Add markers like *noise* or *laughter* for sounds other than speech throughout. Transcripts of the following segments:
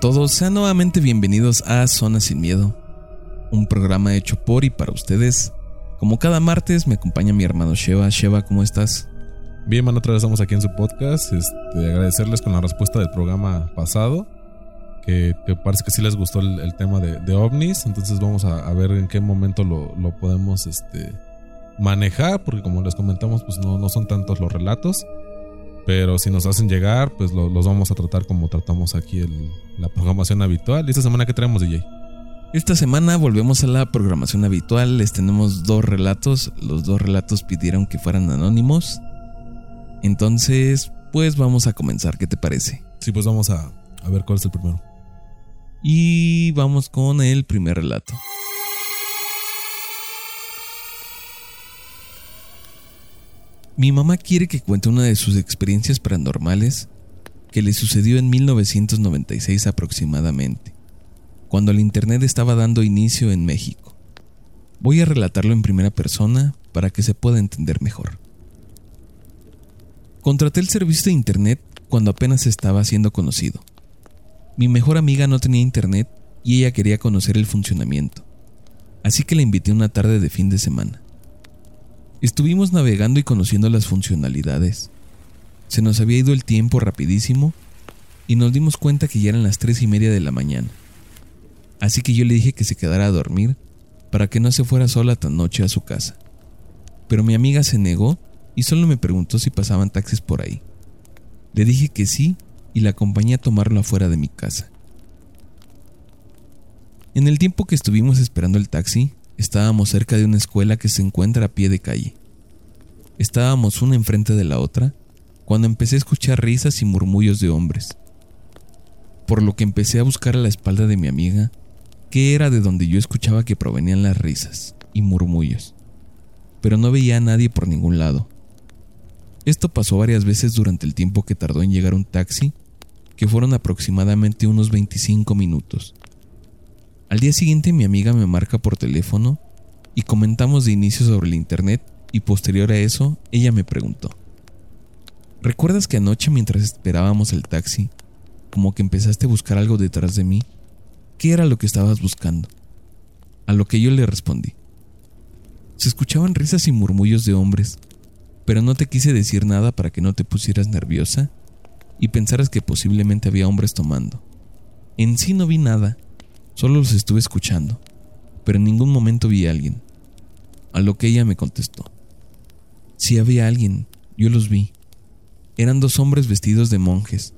Todos, sean nuevamente bienvenidos a Zona Sin Miedo, un programa hecho por y para ustedes. Como cada martes me acompaña mi hermano Sheva. Sheva, ¿cómo estás? Bien, man, otra vez estamos aquí en su podcast. Este, agradecerles con la respuesta del programa pasado. Que, parece que sí les gustó el, tema de, ovnis. Entonces vamos a, ver en qué momento lo, podemos este, manejar. Porque como les comentamos, pues no son tantos los relatos. Pero si nos hacen llegar, pues los vamos a tratar como tratamos aquí el, la programación habitual. ¿Y esta semana qué traemos, DJ? Esta semana volvemos a la programación habitual. Les tenemos dos relatos. Los dos relatos pidieron que fueran anónimos. Entonces, pues vamos a comenzar. ¿Qué te parece? Sí, pues vamos a, a ver cuál es el primero. Y vamos con el primer relato. Mi mamá quiere que cuente una de sus experiencias paranormales que le sucedió en 1996 aproximadamente, cuando el Internet estaba dando inicio en México. Voy a relatarlo en primera persona para que se pueda entender mejor. Contraté el servicio de Internet cuando apenas estaba siendo conocido. Mi mejor amiga no tenía Internet y ella quería conocer el funcionamiento, así que la invité una tarde de fin de semana. Estuvimos navegando y conociendo las funcionalidades. Se nos había ido el tiempo rapidísimo y nos dimos cuenta que ya eran las tres y media de la mañana. Así que yo le dije que se quedara a dormir para que no se fuera sola tan noche a su casa. Pero mi amiga se negó y solo me preguntó si pasaban taxis por ahí. Le dije que sí y la acompañé a tomarlo afuera de mi casa. En el tiempo que estuvimos esperando el taxi, Estábamos cerca de una escuela que se encuentra a pie de calle. Estábamos una enfrente de la otra cuando empecé a escuchar risas y murmullos de hombres. Por lo que empecé a buscar a la espalda de mi amiga, que era de donde yo escuchaba que provenían las risas y murmullos, pero no veía a nadie por ningún lado. Esto pasó varias veces durante el tiempo que tardó en llegar un taxi, que fueron aproximadamente unos 25 minutos. Al día siguiente mi amiga me marca por teléfono y comentamos de inicio sobre el internet y posterior a eso ella me preguntó, ¿recuerdas que anoche mientras esperábamos el taxi, como que empezaste a buscar algo detrás de mí? ¿Qué era lo que estabas buscando? A lo que yo le respondí. Se escuchaban risas y murmullos de hombres, pero no te quise decir nada para que no te pusieras nerviosa y pensaras que posiblemente había hombres tomando. En sí no vi nada, Solo los estuve escuchando, pero en ningún momento vi a alguien. A lo que ella me contestó. Si había alguien, yo los vi. Eran dos hombres vestidos de monjes,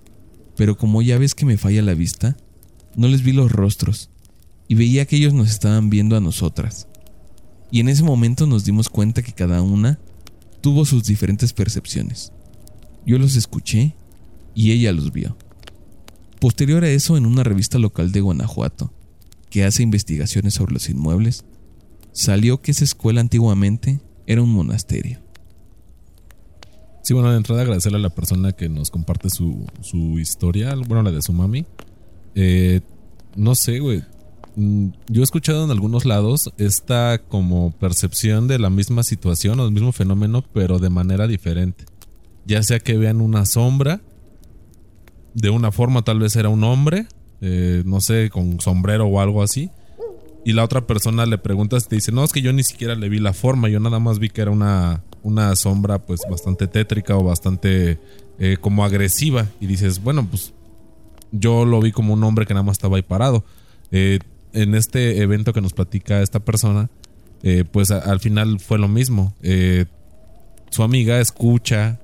pero como ya ves que me falla la vista, no les vi los rostros y veía que ellos nos estaban viendo a nosotras. Y en ese momento nos dimos cuenta que cada una tuvo sus diferentes percepciones. Yo los escuché y ella los vio. Posterior a eso, en una revista local de Guanajuato, que hace investigaciones sobre los inmuebles, salió que esa escuela antiguamente era un monasterio. Sí, bueno, de entrada agradecerle a la persona que nos comparte su, historia, bueno, la de su mami. Eh, no sé, güey. Mm, yo he escuchado en algunos lados esta como percepción de la misma situación o del mismo fenómeno, pero de manera diferente. Ya sea que vean una sombra, de una forma tal vez era un hombre, eh, no sé, con sombrero o algo así. Y la otra persona le pregunta te dice, no, es que yo ni siquiera le vi la forma, yo nada más vi que era una, una sombra pues bastante tétrica o bastante eh, como agresiva. Y dices, bueno, pues yo lo vi como un hombre que nada más estaba ahí parado. Eh, en este evento que nos platica esta persona, pues al final fue lo mismo. su amiga escucha,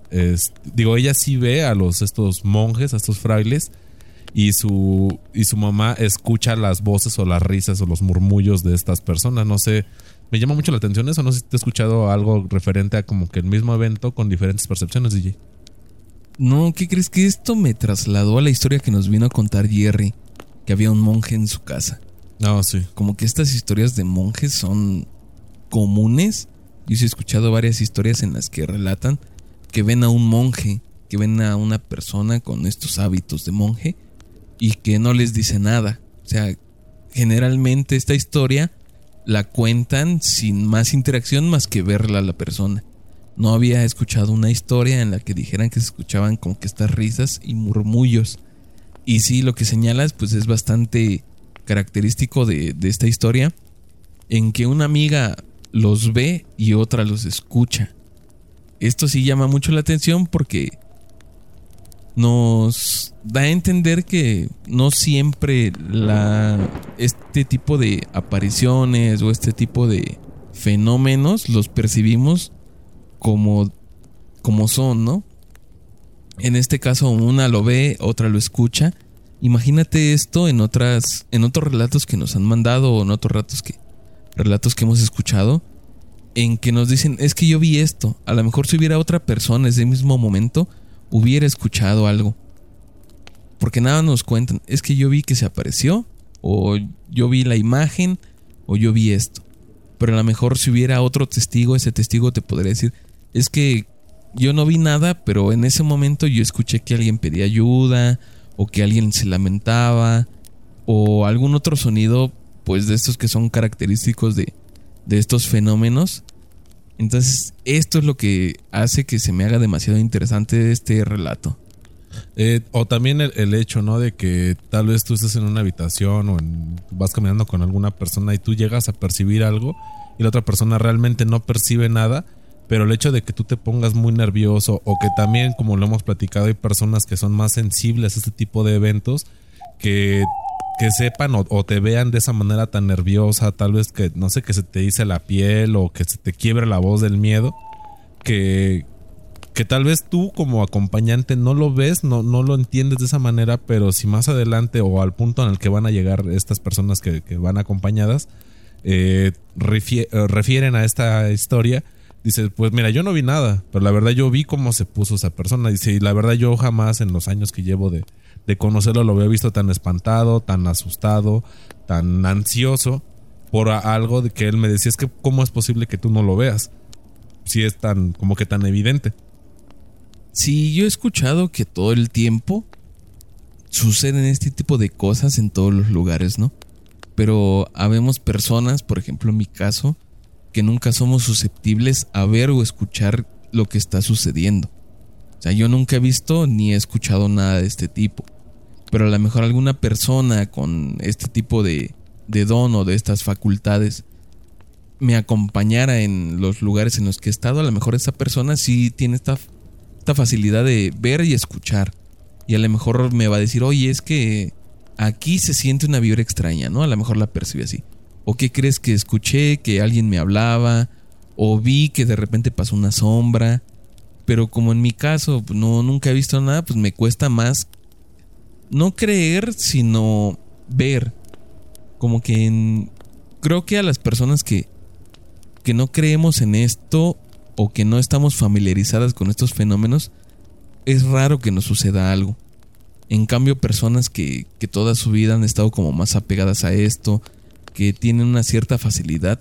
digo, ella sí ve a los estos monjes, a estos frailes, y su, y su mamá escucha las voces o las risas o los murmullos de estas personas. No sé, me llama mucho la atención eso. No sé si te he escuchado algo referente a como que el mismo evento con diferentes percepciones, DJ. No, ¿qué crees que esto me trasladó a la historia que nos vino a contar Jerry? Que había un monje en su casa. Ah, sí. Como que estas historias de monjes son comunes. Yo he escuchado varias historias en las que relatan que ven a un monje, que ven a una persona con estos hábitos de monje y que no les dice nada. O sea, generalmente esta historia la cuentan sin más interacción más que verla a la persona. No había escuchado una historia en la que dijeran que se escuchaban como que estas risas y murmullos. Y sí, lo que señalas, pues es bastante característico de, de esta historia, en que una amiga los ve y otra los escucha. Esto sí llama mucho la atención porque nos da a entender que no siempre la, este tipo de apariciones o este tipo de fenómenos los percibimos como, como son, ¿no? En este caso una lo ve, otra lo escucha. Imagínate esto en otras en otros relatos que nos han mandado o en otros relatos que relatos que hemos escuchado en que nos dicen, es que yo vi esto, a lo mejor si hubiera otra persona ese mismo momento hubiera escuchado algo. Porque nada nos cuentan, es que yo vi que se apareció o yo vi la imagen o yo vi esto. Pero a lo mejor si hubiera otro testigo, ese testigo te podría decir, es que yo no vi nada, pero en ese momento yo escuché que alguien pedía ayuda o que alguien se lamentaba o algún otro sonido pues de estos que son característicos de, de estos fenómenos. Entonces esto es lo que hace que se me haga demasiado interesante este relato. Eh, o también el, hecho, ¿no? De que tal vez tú estés en una habitación o vas caminando con alguna persona y tú llegas a percibir algo y la otra persona realmente no percibe nada, pero el hecho de que tú te pongas muy nervioso o que también, como lo hemos platicado, hay personas que son más sensibles a este tipo de eventos, que, que sepan o, te vean de esa manera tan nerviosa, tal vez que, no sé, que se te dice la piel o que se te quiebre la voz del miedo, que, que tal vez tú como acompañante no lo ves, no, no lo entiendes de esa manera, pero si más adelante o al punto en el que van a llegar estas personas que, van acompañadas, eh, refieren a esta historia, Dice, pues mira, yo no vi nada, pero la verdad yo vi cómo se puso esa persona. Dice, y la verdad yo jamás en los años que llevo de, de conocerlo lo había visto tan espantado, tan asustado, tan ansioso por algo de que él me decía, es que cómo es posible que tú no lo veas, si es tan, como que tan evidente. Sí, yo he escuchado que todo el tiempo suceden este tipo de cosas en todos los lugares, ¿no? Pero habemos personas, por ejemplo en mi caso, que nunca somos susceptibles a ver o escuchar lo que está sucediendo. O sea, yo nunca he visto ni he escuchado nada de este tipo. Pero a lo mejor alguna persona con este tipo de, de don o de estas facultades me acompañara en los lugares en los que he estado, a lo mejor esa persona sí tiene esta, esta facilidad de ver y escuchar. Y a lo mejor me va a decir, oye, es que aquí se siente una vibra extraña, ¿no? A lo mejor la percibe así. ¿O qué crees que escuché que alguien me hablaba? ¿O vi que de repente pasó una sombra? Pero como en mi caso pues, no nunca he visto nada, pues me cuesta más no creer, sino ver. Como que creo que a las personas que que no creemos en esto o que no estamos familiarizadas con estos fenómenos, es raro que nos suceda algo. En cambio, personas que, que toda su vida han estado como más apegadas a esto, que tienen una cierta facilidad,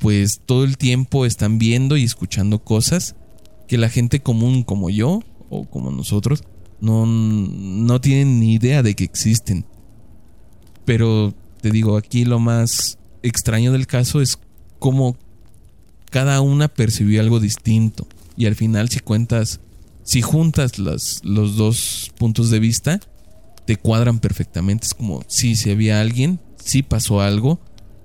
pues todo el tiempo están viendo y escuchando cosas que la gente común como yo o como nosotros no, no tienen ni idea de que existen. Pero te digo, aquí lo más extraño del caso es cómo cada una percibió algo distinto. Y al final si cuentas, si juntas los dos puntos de vista, te cuadran perfectamente. Es como si se había alguien sí pasó algo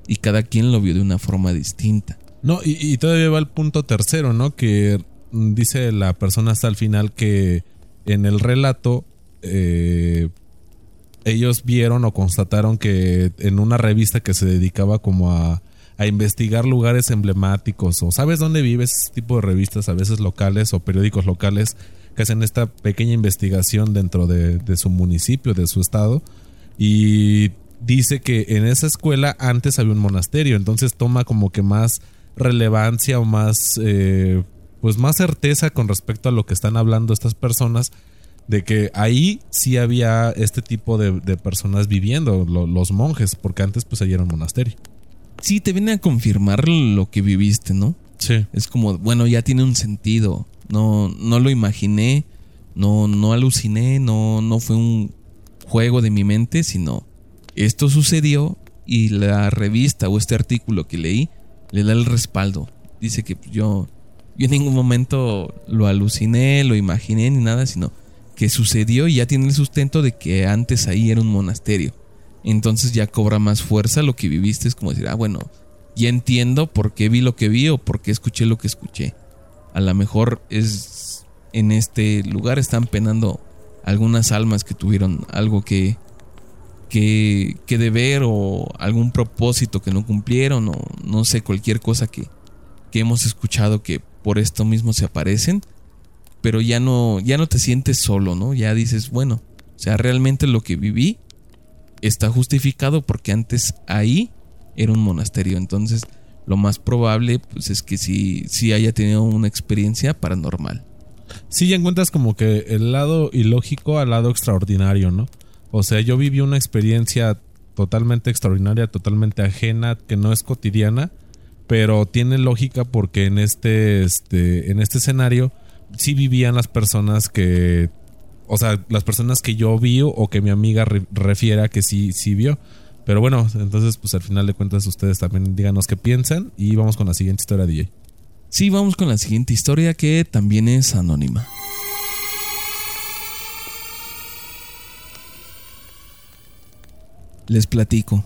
y cada quien lo vio de una forma distinta. No, y, todavía va el punto tercero, ¿no? Que dice la persona hasta el final que en el relato eh, ellos vieron o constataron que en una revista que se dedicaba como a, a, investigar lugares emblemáticos o sabes dónde vives, ese tipo de revistas a veces locales o periódicos locales que hacen esta pequeña investigación dentro de, de su municipio, de su estado y dice que en esa escuela antes había un monasterio, entonces toma como que más relevancia o más, eh, pues más certeza con respecto a lo que están hablando estas personas, de que ahí sí había este tipo de, personas viviendo, los monjes, porque antes pues allí era un monasterio. Sí, te viene a confirmar lo que viviste, ¿no? Sí. Es como, bueno, ya tiene un sentido. No, no lo imaginé, no, no aluciné, no, no fue un juego de mi mente, sino esto sucedió y la revista o este artículo que leí le da el respaldo. Dice que yo, yo en ningún momento lo aluciné, lo imaginé ni nada, sino que sucedió y ya tiene el sustento de que antes ahí era un monasterio. Entonces ya cobra más fuerza lo que viviste, es como decir, ah, bueno, ya entiendo por qué vi lo que vi o por qué escuché lo que escuché. A lo mejor es en este lugar están penando algunas almas que tuvieron algo que, que, que deber o algún propósito que no cumplieron o no sé, cualquier cosa que, que hemos escuchado que por esto mismo se aparecen, pero ya no, ya no te sientes solo, ¿no? Ya dices, bueno, o sea, realmente lo que viví está justificado porque antes ahí era un monasterio, entonces lo más probable pues es que sí, sí haya tenido una experiencia paranormal. Sí, ya encuentras como que el lado ilógico al lado extraordinario, ¿no? O sea, yo viví una experiencia totalmente extraordinaria, totalmente ajena, que no es cotidiana, pero tiene lógica porque en este, este, en este escenario sí vivían las personas que, o sea, las personas que yo vi o que mi amiga refiera que sí, sí vio. Pero bueno, entonces pues al final de cuentas ustedes también díganos qué piensan y vamos con la siguiente historia, DJ. Sí, vamos con la siguiente historia que también es anónima. Les platico.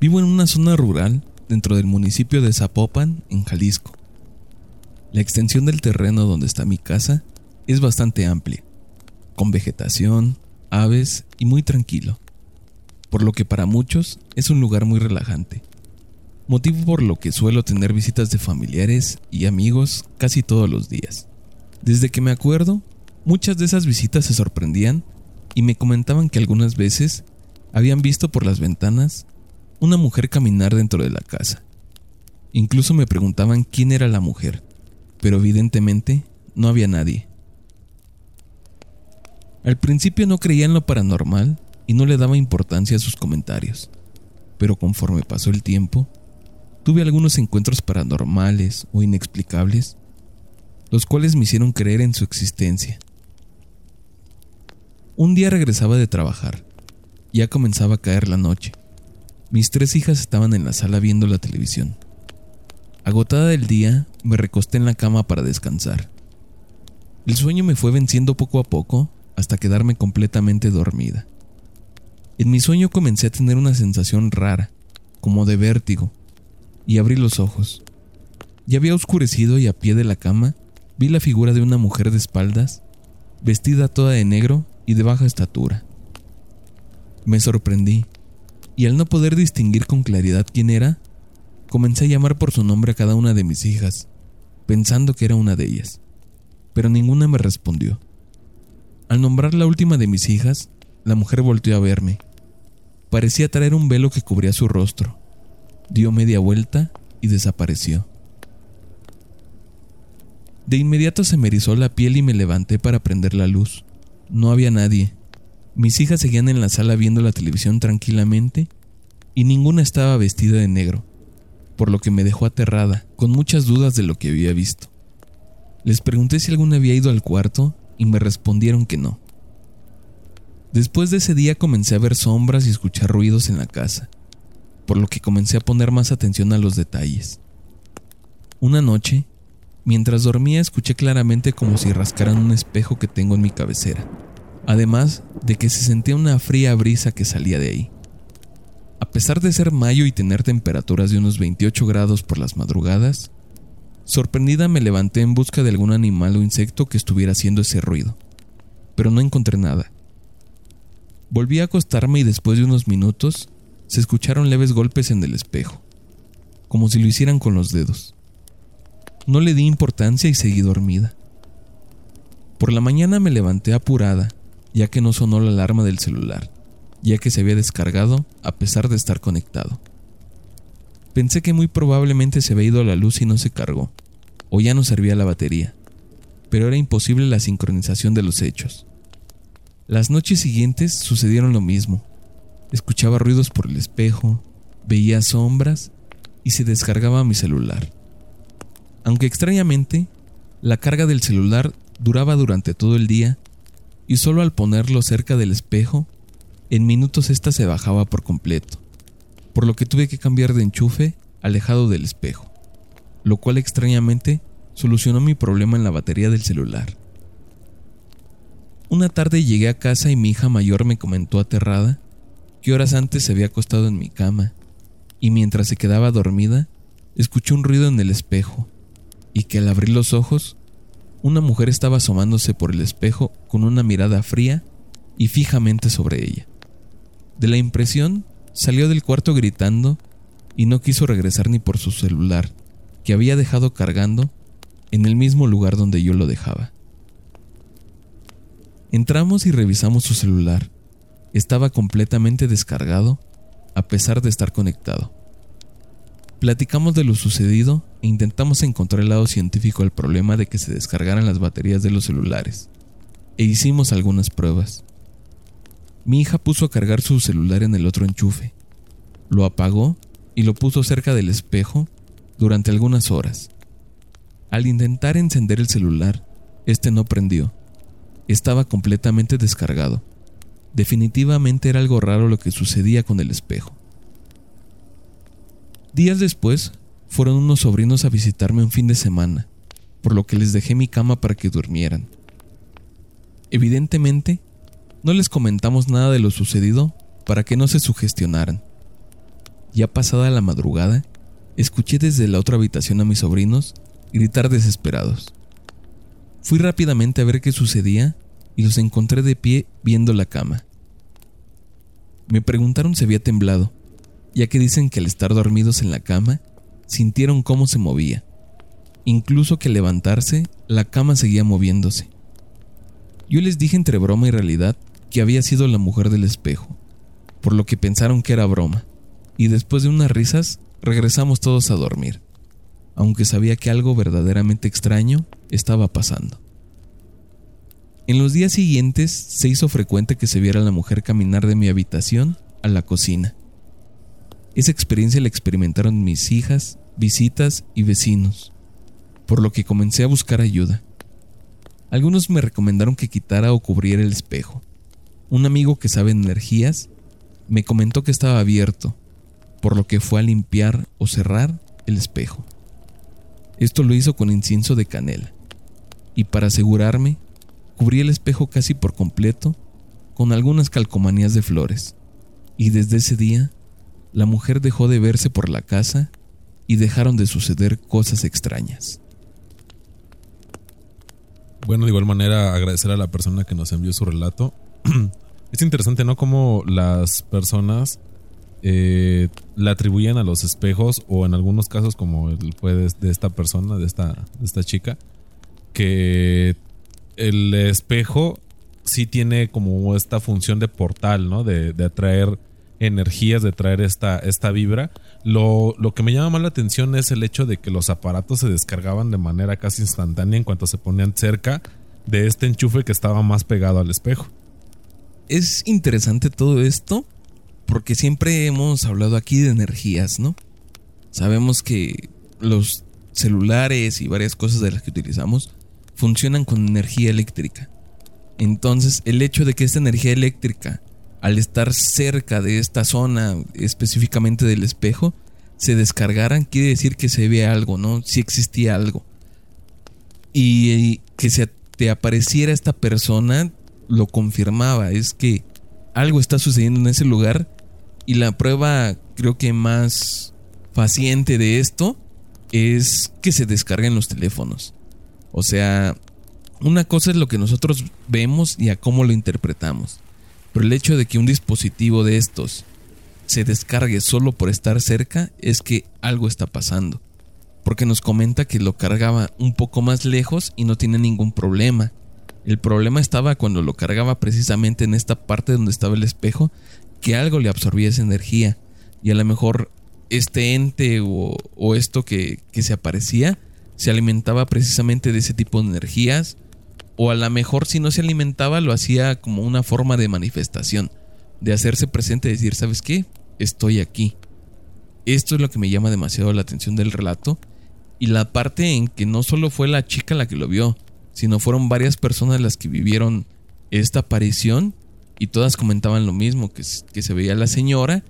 Vivo en una zona rural dentro del municipio de Zapopan, en Jalisco. La extensión del terreno donde está mi casa es bastante amplia, con vegetación, aves y muy tranquilo, por lo que para muchos es un lugar muy relajante motivo por lo que suelo tener visitas de familiares y amigos casi todos los días. Desde que me acuerdo, muchas de esas visitas se sorprendían y me comentaban que algunas veces habían visto por las ventanas una mujer caminar dentro de la casa. Incluso me preguntaban quién era la mujer, pero evidentemente no había nadie. Al principio no creía en lo paranormal y no le daba importancia a sus comentarios, pero conforme pasó el tiempo, tuve algunos encuentros paranormales o inexplicables, los cuales me hicieron creer en su existencia. Un día regresaba de trabajar, ya comenzaba a caer la noche. Mis tres hijas estaban en la sala viendo la televisión. Agotada del día, me recosté en la cama para descansar. El sueño me fue venciendo poco a poco hasta quedarme completamente dormida. En mi sueño comencé a tener una sensación rara, como de vértigo, y abrí los ojos. Ya había oscurecido y a pie de la cama vi la figura de una mujer de espaldas, vestida toda de negro y de baja estatura. Me sorprendí, y al no poder distinguir con claridad quién era, comencé a llamar por su nombre a cada una de mis hijas, pensando que era una de ellas, pero ninguna me respondió. Al nombrar la última de mis hijas, la mujer volteó a verme. Parecía traer un velo que cubría su rostro dio media vuelta y desapareció. De inmediato se me erizó la piel y me levanté para prender la luz. No había nadie. Mis hijas seguían en la sala viendo la televisión tranquilamente y ninguna estaba vestida de negro, por lo que me dejó aterrada, con muchas dudas de lo que había visto. Les pregunté si alguna había ido al cuarto y me respondieron que no. Después de ese día comencé a ver sombras y escuchar ruidos en la casa por lo que comencé a poner más atención a los detalles. Una noche, mientras dormía, escuché claramente como si rascaran un espejo que tengo en mi cabecera, además de que se sentía una fría brisa que salía de ahí. A pesar de ser mayo y tener temperaturas de unos 28 grados por las madrugadas, sorprendida me levanté en busca de algún animal o insecto que estuviera haciendo ese ruido, pero no encontré nada. Volví a acostarme y después de unos minutos se escucharon leves golpes en el espejo, como si lo hicieran con los dedos. No le di importancia y seguí dormida. Por la mañana me levanté apurada, ya que no sonó la alarma del celular, ya que se había descargado a pesar de estar conectado. Pensé que muy probablemente se había ido la luz y no se cargó, o ya no servía la batería, pero era imposible la sincronización de los hechos. Las noches siguientes sucedieron lo mismo, Escuchaba ruidos por el espejo, veía sombras y se descargaba mi celular. Aunque extrañamente, la carga del celular duraba durante todo el día y solo al ponerlo cerca del espejo, en minutos ésta se bajaba por completo, por lo que tuve que cambiar de enchufe alejado del espejo, lo cual extrañamente solucionó mi problema en la batería del celular. Una tarde llegué a casa y mi hija mayor me comentó aterrada que horas antes se había acostado en mi cama y mientras se quedaba dormida escuchó un ruido en el espejo y que al abrir los ojos una mujer estaba asomándose por el espejo con una mirada fría y fijamente sobre ella. De la impresión salió del cuarto gritando y no quiso regresar ni por su celular, que había dejado cargando en el mismo lugar donde yo lo dejaba. Entramos y revisamos su celular. Estaba completamente descargado, a pesar de estar conectado. Platicamos de lo sucedido e intentamos encontrar el lado científico del problema de que se descargaran las baterías de los celulares, e hicimos algunas pruebas. Mi hija puso a cargar su celular en el otro enchufe, lo apagó y lo puso cerca del espejo durante algunas horas. Al intentar encender el celular, este no prendió estaba completamente descargado. Definitivamente era algo raro lo que sucedía con el espejo. Días después, fueron unos sobrinos a visitarme un fin de semana, por lo que les dejé mi cama para que durmieran. Evidentemente, no les comentamos nada de lo sucedido para que no se sugestionaran. Ya pasada la madrugada, escuché desde la otra habitación a mis sobrinos gritar desesperados. Fui rápidamente a ver qué sucedía y los encontré de pie viendo la cama. Me preguntaron si había temblado, ya que dicen que al estar dormidos en la cama, sintieron cómo se movía. Incluso que al levantarse, la cama seguía moviéndose. Yo les dije entre broma y realidad que había sido la mujer del espejo, por lo que pensaron que era broma, y después de unas risas regresamos todos a dormir, aunque sabía que algo verdaderamente extraño estaba pasando. En los días siguientes se hizo frecuente que se viera la mujer caminar de mi habitación a la cocina. Esa experiencia la experimentaron mis hijas, visitas y vecinos, por lo que comencé a buscar ayuda. Algunos me recomendaron que quitara o cubriera el espejo. Un amigo que sabe en energías me comentó que estaba abierto, por lo que fue a limpiar o cerrar el espejo. Esto lo hizo con incienso de canela y para asegurarme, cubrí el espejo casi por completo con algunas calcomanías de flores. Y desde ese día, la mujer dejó de verse por la casa y dejaron de suceder cosas extrañas. Bueno, de igual manera agradecer a la persona que nos envió su relato. *clears throat* es interesante, ¿no? Cómo las personas eh, le atribuyen a los espejos o en algunos casos como fue de, de esta persona, de esta, de esta chica, que el espejo sí tiene como esta función de portal, ¿no? De, atraer energías, de traer esta, esta vibra. Lo, lo, que me llama más la atención es el hecho de que los aparatos se descargaban de manera casi instantánea en cuanto se ponían cerca de este enchufe que estaba más pegado al espejo. Es interesante todo esto porque siempre hemos hablado aquí de energías, ¿no? Sabemos que los celulares y varias cosas de las que utilizamos funcionan con energía eléctrica. Entonces, el hecho de que esta energía eléctrica, al estar cerca de esta zona, específicamente del espejo, se descargaran, quiere decir que se ve algo, ¿no? Si existía algo. Y que se te apareciera esta persona lo confirmaba, es que algo está sucediendo en ese lugar y la prueba creo que más faciente de esto es que se descarguen los teléfonos. O sea, una cosa es lo que nosotros vemos y a cómo lo interpretamos. Pero el hecho de que un dispositivo de estos se descargue solo por estar cerca es que algo está pasando. Porque nos comenta que lo cargaba un poco más lejos y no tiene ningún problema. El problema estaba cuando lo cargaba precisamente en esta parte donde estaba el espejo, que algo le absorbía esa energía. Y a lo mejor este ente o, esto que, se aparecía se alimentaba precisamente de ese tipo de energías, o a lo mejor si no se alimentaba lo hacía como una forma de manifestación, de hacerse presente y decir, ¿sabes qué? Estoy aquí. Esto es lo que me llama demasiado la atención del relato, y la parte en que no solo fue la chica la que lo vio, sino fueron varias personas las que vivieron esta aparición y todas comentaban lo mismo, que, que se veía la señora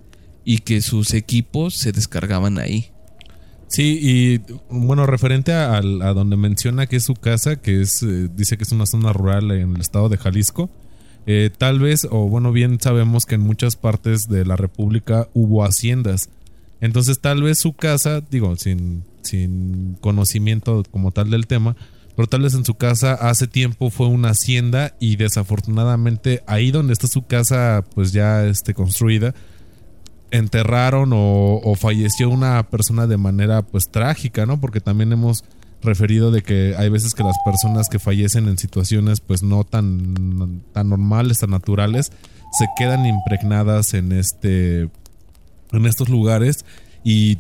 y que sus equipos se descargaban ahí. Sí, y bueno, referente a, a donde menciona que es su casa, que es, eh, dice que es una zona rural en el estado de Jalisco, eh, tal vez, o bueno, bien sabemos que en muchas partes de la República hubo haciendas. Entonces tal vez su casa, digo, sin, sin conocimiento como tal del tema, pero tal vez en su casa hace tiempo fue una hacienda y desafortunadamente ahí donde está su casa pues ya este, construida, enterraron o, falleció una persona de manera pues trágica, ¿no? Porque también hemos referido de que hay veces que las personas que fallecen en situaciones pues no tan, tan normales, tan naturales, se quedan impregnadas en este en estos lugares y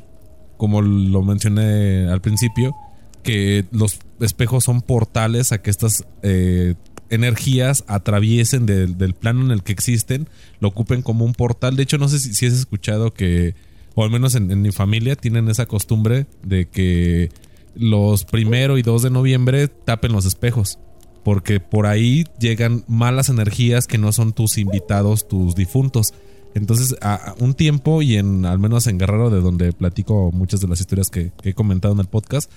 como lo mencioné al principio, que los espejos son portales a que estas eh, energías atraviesen del plano en el que existen, lo ocupen como un portal. De hecho, no sé si, has escuchado que, o al menos en, mi familia, tienen esa costumbre de que los primero y 2 de noviembre tapen los espejos. Porque por ahí llegan malas energías que no son tus invitados, tus difuntos. Entonces, a un tiempo, y en al menos en Guerrero, de donde platico muchas de las historias que he comentado en el podcast,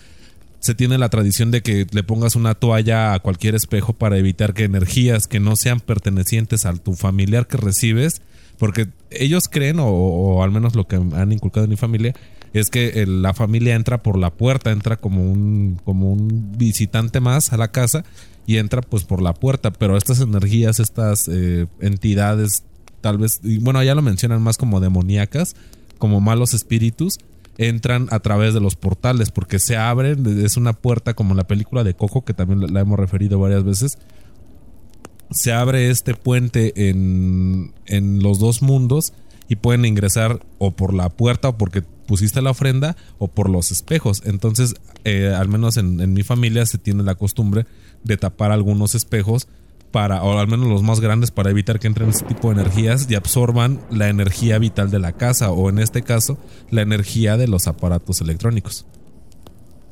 se tiene la tradición de que le pongas una toalla a cualquier espejo para evitar que energías que no sean pertenecientes a tu familiar que recibes, porque ellos creen, o, al menos lo que han inculcado en mi familia, es que la familia entra por la puerta, entra como un, como un visitante más a la casa y entra pues por la puerta, pero estas energías, estas eh, entidades, tal vez, y bueno, ya lo mencionan más como demoníacas, como malos espíritus, entran a través de los portales porque se abren, es una puerta como la película de Coco que también la hemos referido varias veces. Se abre este puente en, en los dos mundos y pueden ingresar o por la puerta o porque pusiste la ofrenda o por los espejos. Entonces, eh, al menos en, en mi familia se tiene la costumbre de tapar algunos espejos para, o al menos los más grandes, para evitar que entren ese tipo de energías y absorban la energía vital de la casa, o en este caso, la energía de los aparatos electrónicos.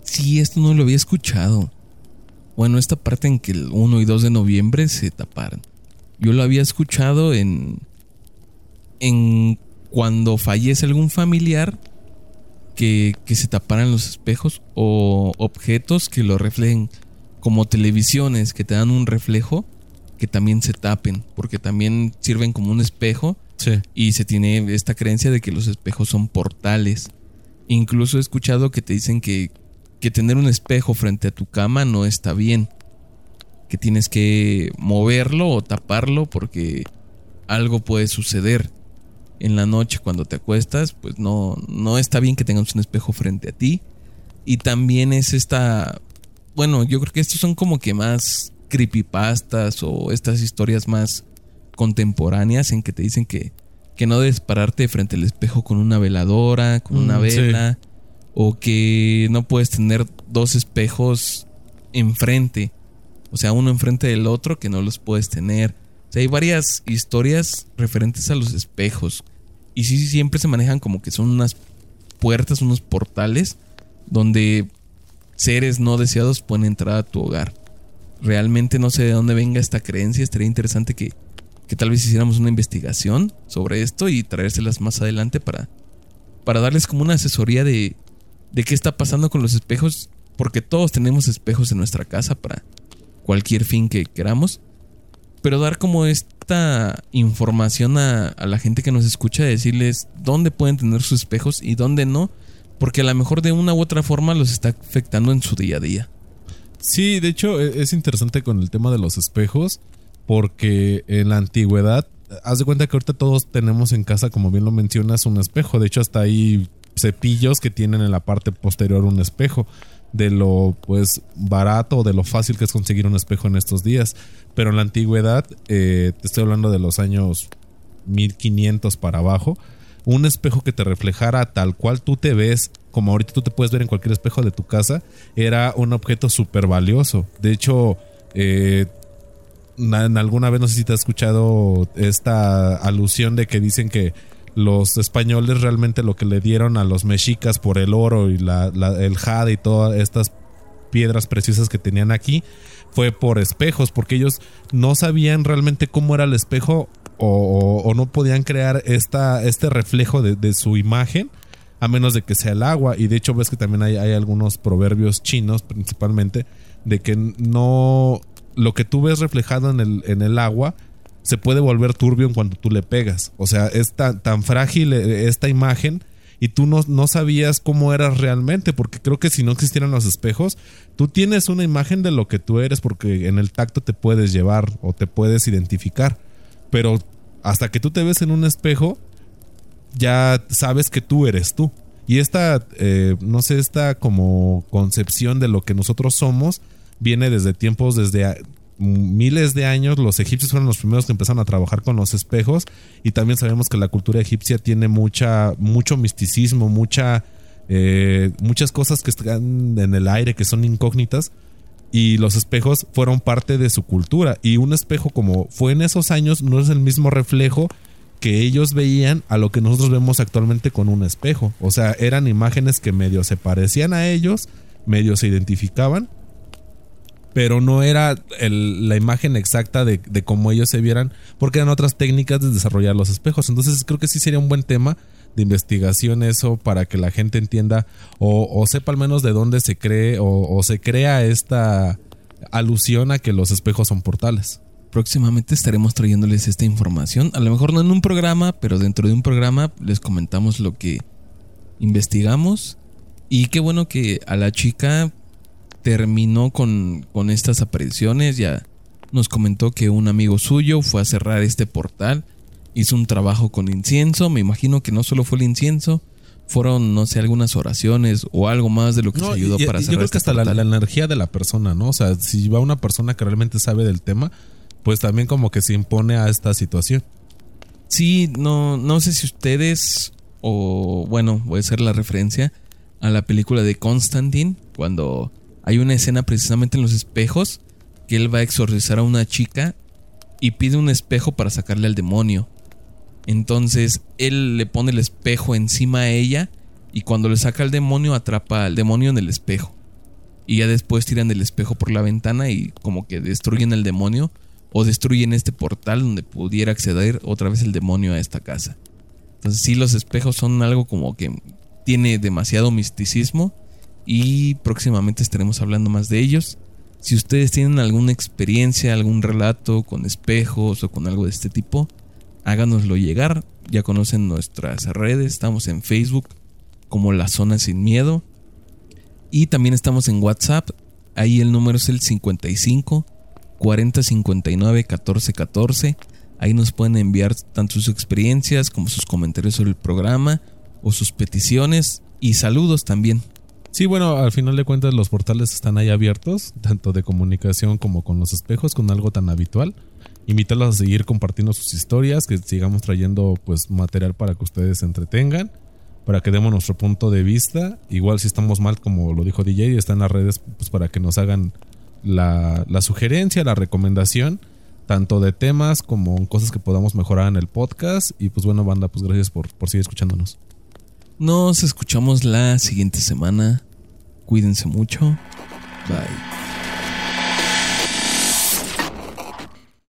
Sí, esto no lo había escuchado. Bueno, esta parte en que el 1 y 2 de noviembre se taparan. Yo lo había escuchado en. en cuando fallece algún familiar que, que se taparan los espejos o objetos que lo reflejen como televisiones que te dan un reflejo que también se tapen, porque también sirven como un espejo. Y se tiene esta creencia de que los espejos son portales. Incluso he escuchado que te dicen que, que tener un espejo frente a tu cama no está bien. Que tienes que moverlo o taparlo porque algo puede suceder. En la noche cuando te acuestas, pues no, no está bien que tengas un espejo frente a ti. Y también es esta... Bueno, yo creo que estos son como que más creepypastas o estas historias más contemporáneas en que te dicen que, que no debes pararte frente al espejo con una veladora, con una mm, vela, o que no puedes tener dos espejos enfrente, o sea, uno enfrente del otro que no los puedes tener. O sea, hay varias historias referentes a los espejos. Y sí, siempre se manejan como que son unas puertas, unos portales donde seres no deseados pueden entrar a tu hogar realmente no sé de dónde venga esta creencia. Estaría interesante que, que tal vez hiciéramos una investigación sobre esto y traérselas más adelante para, para darles como una asesoría de, de qué está pasando con los espejos. Porque todos tenemos espejos en nuestra casa para cualquier fin que queramos. Pero dar como esta información a, a la gente que nos escucha, decirles dónde pueden tener sus espejos y dónde no. Porque a lo mejor de una u otra forma los está afectando en su día a día. Sí, de hecho e, es interesante con el tema de los espejos porque en la antigüedad, haz de cuenta que ahorita todos tenemos en casa, como bien lo mencionas, un espejo. De hecho, hasta hay cepillos que tienen en la parte posterior un espejo. De lo pues barato o de lo fácil que es conseguir un espejo en estos días. Pero en la antigüedad, eh, te estoy hablando de los años 1500 para abajo, un espejo que te reflejara tal cual tú te ves, como ahorita tú te puedes ver en cualquier espejo de tu casa, era un objeto súper valioso. De hecho, eh, en alguna vez no sé si te has escuchado esta alusión de que dicen que los españoles realmente lo que le dieron a los mexicas por el oro y el jade y todas estas piedras preciosas que tenían aquí fue por espejos, porque ellos no sabían realmente cómo era el espejo o, no podían crear esta, este reflejo de, su imagen a menos de que sea el agua. Y de hecho ves que también hay, algunos proverbios chinos principalmente de que no lo que tú ves reflejado en el, en el agua se puede volver turbio en cuanto tú le pegas. O sea, es tan, tan frágil eh, esta imagen y tú no, no, sabías cómo eras realmente, porque creo que si no existieran los espejos, tú tienes una imagen de lo que tú eres porque en el tacto te puedes llevar o te puedes identificar. Pero hasta que tú te ves en un espejo, ya sabes que tú eres tú. Y esta, eh, no sé, esta como concepción de lo que nosotros somos viene desde tiempos, desde miles de años. Los egipcios fueron los primeros que empezaron a trabajar con los espejos. Y también sabemos que la cultura egipcia tiene mucha, mucho misticismo, mucha, eh, muchas cosas que están en el aire, que son incógnitas. Y los espejos fueron parte de su cultura. Y un espejo como fue en esos años no es el mismo reflejo que ellos veían a lo que nosotros vemos actualmente con un espejo. O sea, eran imágenes que medio se parecían a ellos, medio se identificaban, pero no era la imagen exacta de, cómo ellos se vieran, porque eran otras técnicas de desarrollar los espejos. Entonces creo que sí sería un buen tema de investigación eso para que la gente entienda o, sepa al menos de dónde se cree o se crea esta alusión a que los espejos son portales próximamente estaremos trayéndoles esta información. A lo mejor no en un programa, pero dentro de un programa les comentamos lo que investigamos. Y qué bueno que a la chica terminó con, con estas apariciones. Ya nos comentó que un amigo suyo fue a cerrar este portal. Hizo un trabajo con incienso. Me imagino que no solo fue el incienso. Fueron, no sé, algunas oraciones o algo más de lo que se ayudó para cerrar. Yo creo que este hasta la, la, energía de la persona, ¿no? O sea, si va una persona que realmente sabe del tema, pues también como que se impone a esta situación. Sí, no, no sé si ustedes, o bueno, voy a hacer la referencia a la película de Constantine, cuando hay una escena precisamente en los espejos, que él va a exorcizar a una chica y pide un espejo para sacarle al demonio. Entonces él le pone el espejo encima a ella y cuando le saca al demonio atrapa al demonio en el espejo. Y ya después tiran el espejo por la ventana y como que destruyen al demonio o destruyen este portal donde pudiera acceder otra vez el demonio a esta casa. Entonces sí, los espejos son algo como que tiene demasiado misticismo y próximamente estaremos hablando más de ellos. Si ustedes tienen alguna experiencia, algún relato con espejos o con algo de este tipo, háganoslo llegar. Ya conocen nuestras redes, estamos en Facebook como La Zona Sin Miedo. Y también estamos en WhatsApp, ahí el número es el 55 4059 1414. Ahí nos pueden enviar tanto sus experiencias como sus comentarios sobre el programa o sus peticiones y saludos también. Sí, bueno, al final de cuentas los portales están ahí abiertos, tanto de comunicación como con los espejos, con algo tan habitual. Invitarlos a seguir compartiendo sus historias, que sigamos trayendo pues material para que ustedes se entretengan, para que demos nuestro punto de vista. Igual si estamos mal, como lo dijo DJ, está las redes pues para que nos hagan la, sugerencia, la recomendación, tanto de temas como cosas que podamos mejorar en el podcast. Y pues bueno, banda, pues gracias por, por seguir escuchándonos. Nos escuchamos la siguiente semana. Cuídense mucho. Bye.